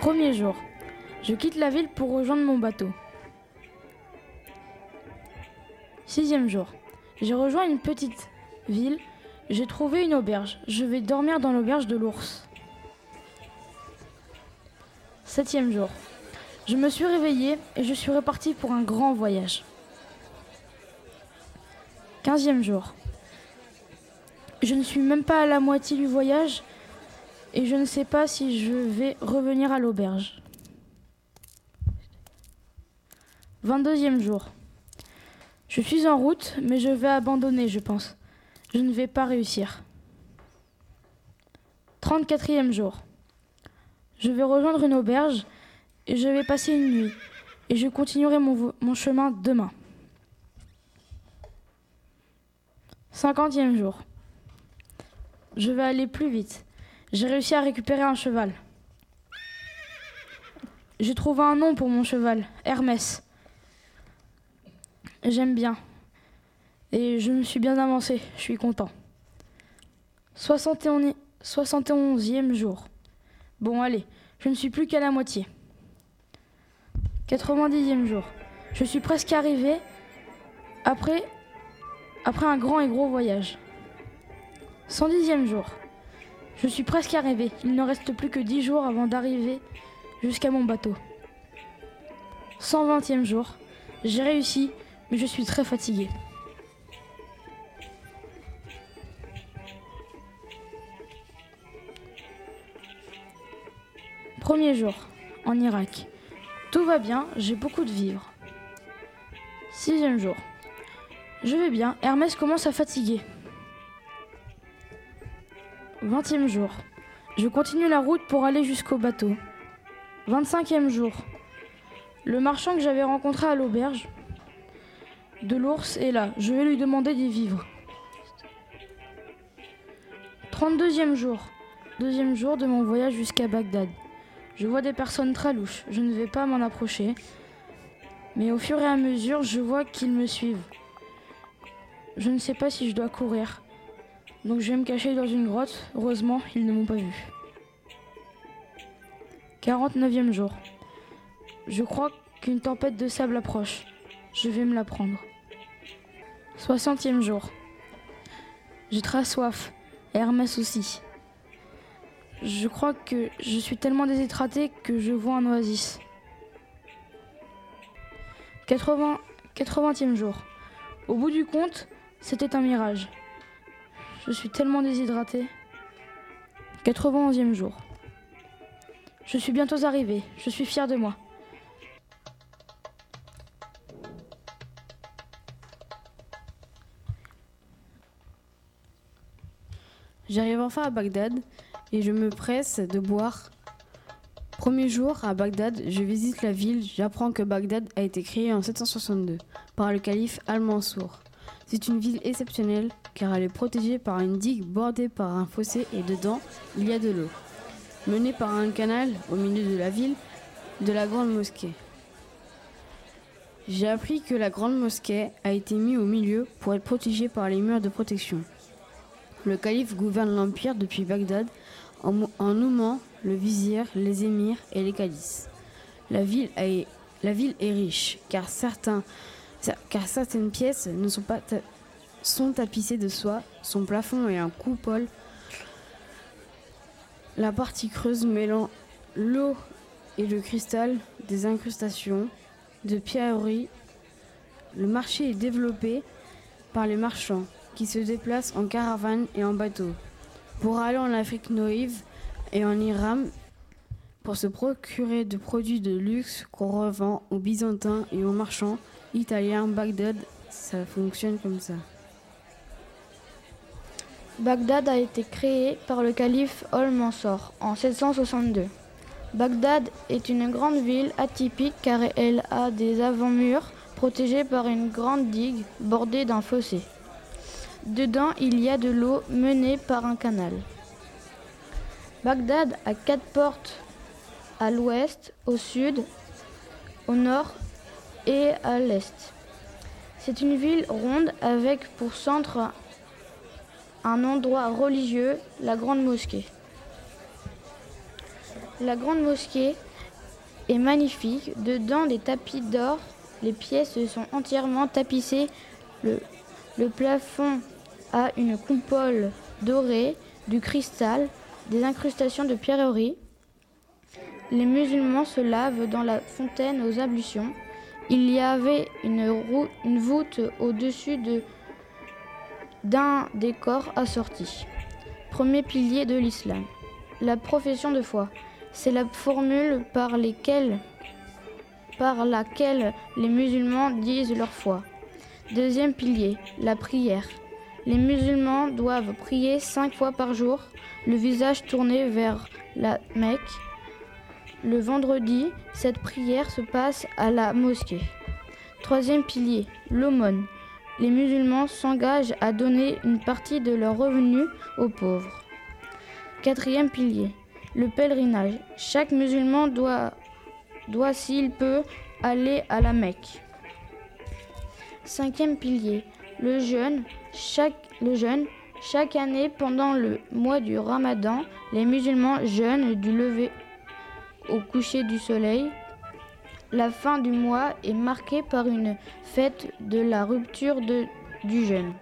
Premier jour. Je quitte la ville pour rejoindre mon bateau. Sixième jour. J'ai rejoint une petite ville. J'ai trouvé une auberge. Je vais dormir dans l'auberge de l'ours. Septième jour. Je me suis réveillé et je suis reparti pour un grand voyage. Quinzième jour. Je ne suis même pas à la moitié du voyage et je ne sais pas si je vais revenir à l'auberge. 22e jour. Je suis en route, mais je vais abandonner, je pense. Je ne vais pas réussir. 34e jour. Je vais rejoindre une auberge et je vais passer une nuit. Et je continuerai mon, chemin demain. 50e jour. Je vais aller plus vite. J'ai réussi à récupérer un cheval. J'ai trouvé un nom pour mon cheval, Hermès. J'aime bien. Et je me suis bien avancé, je suis content. 71e jour. Bon, allez, je ne suis plus qu'à la moitié. 90e jour. Je suis presque arrivé après, après un grand et gros voyage. 110e jour. Je suis presque arrivé. Il ne reste plus que 10 jours avant d'arriver jusqu'à mon bateau. 120e jour. J'ai réussi, mais je suis très fatigué. Premier jour, en Irak. Tout va bien, j'ai beaucoup de vivres. Sixième jour. Je vais bien, Hermès commence à fatiguer. Vingtième jour. Je continue la route pour aller jusqu'au bateau. 25e jour. Le marchand que j'avais rencontré à l'auberge de l'ours est là. Je vais lui demander des vivres. 32e jour. Deuxième jour de mon voyage jusqu'à Bagdad. Je vois des personnes très louches. Je ne vais pas m'en approcher. Mais au fur et à mesure, je vois qu'ils me suivent. Je ne sais pas si je dois courir. Donc je vais me cacher dans une grotte. Heureusement, ils ne m'ont pas vu. 49e jour. Je crois qu'une tempête de sable approche. Je vais me la prendre. 60e jour. J'ai très soif. Hermès aussi. Je crois que je suis tellement déshydraté que je vois un oasis. 80, 80e jour. Au bout du compte, c'était un mirage. Je suis tellement déshydraté. 91e jour. Je suis bientôt arrivé. Je suis fier de moi. J'arrive enfin à Bagdad et je me presse de boire. Premier jour à Bagdad, je visite la ville. J'apprends que Bagdad a été créée en 762 par le calife Al-Mansour. C'est une ville exceptionnelle car elle est protégée par une digue bordée par un fossé et dedans il y a de l'eau. Menée par un canal au milieu de la ville de la grande mosquée. J'ai appris que la grande mosquée a été mise au milieu pour être protégée par les murs de protection. Le calife gouverne l'empire depuis Bagdad en, nommant le vizir, les émirs et les calices. La ville, est, la ville est riche car, certains, car certaines pièces ne sont pas sont tapissées de soie, son plafond est un coupole. La partie creuse mêlant l'eau et le cristal, des incrustations, de pierreries. Le marché est développé par les marchands qui se déplacent en caravane et en bateau pour aller en Afrique noïve et en Iran pour se procurer de produits de luxe qu'on revend aux Byzantins et aux marchands italiens Bagdad. Ça fonctionne comme ça. Bagdad a été créé par le calife Al-Mansur en 762. Bagdad est une grande ville atypique car elle a des avant-murs protégés par une grande digue bordée d'un fossé. Dedans, il y a de l'eau menée par un canal. Bagdad a quatre portes à l'ouest, au sud, au nord et à l'est. C'est une ville ronde avec pour centre un endroit religieux, la Grande Mosquée. La Grande Mosquée est magnifique. Dedans, des tapis d'or. Les pièces sont entièrement tapissées. Le, plafond a une coupole dorée, du cristal, des incrustations de pierreries. Les musulmans se lavent dans la fontaine aux ablutions. Il y avait une, voûte au-dessus de- d'un décor assorti. Premier pilier de l'islam. La profession de foi. C'est la formule par laquelle les musulmans disent leur foi. Deuxième pilier, la prière. Les musulmans doivent prier cinq fois par jour, le visage tourné vers la Mecque. Le vendredi, cette prière se passe à la mosquée. Troisième pilier, l'aumône. Les musulmans s'engagent à donner une partie de leurs revenus aux pauvres. Quatrième pilier, le pèlerinage. Chaque musulman doit, doit s'il peut, aller à la Mecque. Cinquième pilier, le jeûne. Chaque, le jeûne. Chaque année, pendant le mois du ramadan, les musulmans jeûnent du lever au coucher du soleil. La fin du mois est marquée par une fête de la rupture du jeûne.